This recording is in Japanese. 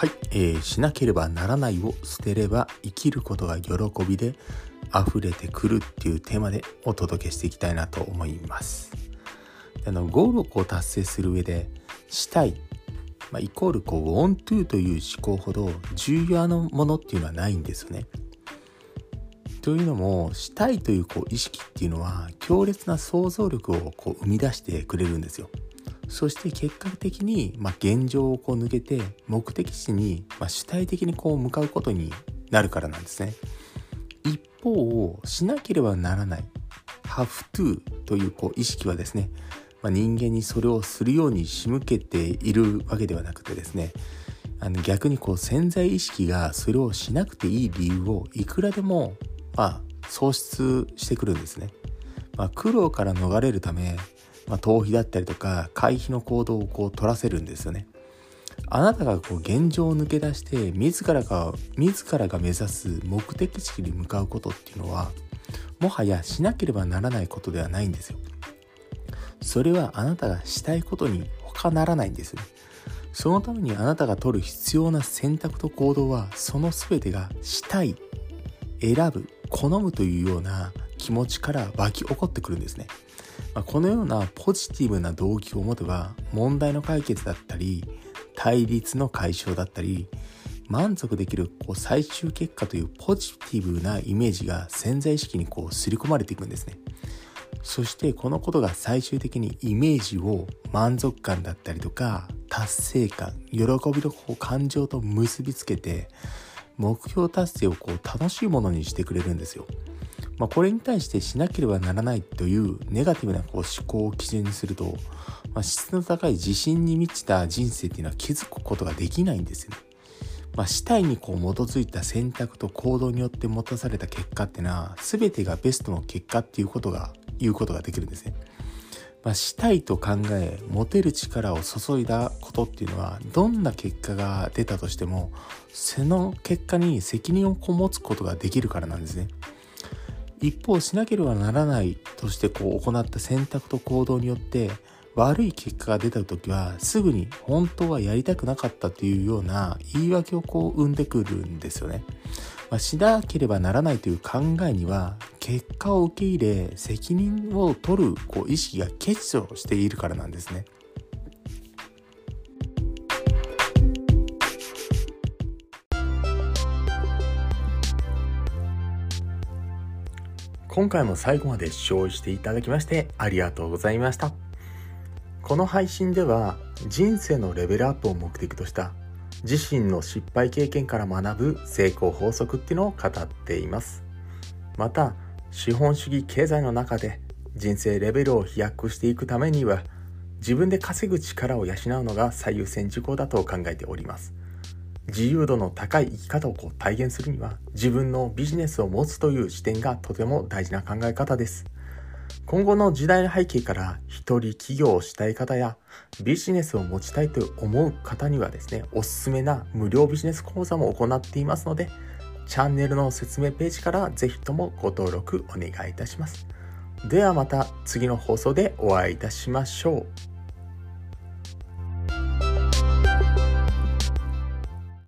はい、えー、しなければならないを捨てれば生きることが喜びで溢れてくるっていうテーマでお届けしていきたいなと思います。あのゴールをこう達成する上でしたい、まあ、イコールこう want to という思考ほど重要なものっていうのはないんですよね。というのもしたいというこう意識っていうのは強烈な想像力をこう生み出してくれるんですよ。そして結果的に、まあ、現状をこう抜けて目的地に、まあ、主体的にこう向かうことになるからなんですね。一方しなければならない have to というこう意識はですね、まあ、人間にそれをするように仕向けているわけではなくてですねあの逆にこう潜在意識がそれをしなくていい理由をいくらでも、まあ、創出してくるんですね。まあ、苦労から逃れるためまあ、逃避だったりとか回避の行動をこう取らせるんですよね。あなたがこう現状を抜け出して自らが自らが目指す目的地に向かうことっていうのはもはやしなければならないことではないんですよ。それはあなたがしたいことに他ならないんですね。そのためにあなたが取る必要な選択と行動はその全てがしたい、選ぶ、好むというような気持ちから湧き起こってくるんですね。まあ、このようなポジティブな動機を持てば問題の解決だったり対立の解消だったり満足できるこう最終結果というポジティブなイメージが潜在意識にこう刷り込まれていくんですね。そしてこのことが最終的にイメージを満足感だったりとか達成感喜びの感情と結びつけて目標達成をこう楽しいものにしてくれるんですよ。まあ、これに対してしなければならないというネガティブなこう思考を基準にすると、まあ、質の高い自信に満ちた人生っていうのは気づくことができないんですよね。まあ、死体にこう基づいた選択と行動によって持たされた結果っていうのは全てがベストの結果っていうことが言うことができるんですね。まあ、したいと考え持てる力を注いだことっていうのはどんな結果が出たとしてもその結果に責任を持つことができるからなんですね。一方しなければならないとしてこう行った選択と行動によって悪い結果が出た時はすぐに本当はやりたくなかったというような言い訳をこう生んでくるんですよね。まあ、しなければならないという考えには結果を受け入れ責任を取るこう意識が欠如しているからなんですね。今回も最後まで視聴していただきましてありがとうございました。この配信では人生のレベルアップを目的とした自身の失敗経験から学ぶ成功法則っていうのを語っています。また、資本主義経済の中で人生レベルを飛躍していくためには自分で稼ぐ力を養うのが最優先事項だと考えております。自由度の高い生き方をこう体現するには自分のビジネスを持つという視点がとても大事な考え方です。今後の時代の背景から一人起業をしたい方やビジネスを持ちたいと思う方にはですね、おすすめな無料ビジネス講座も行っていますので、チャンネルの説明ページからぜひともご登録お願いいたします。ではまた次の放送でお会いいたしましょう。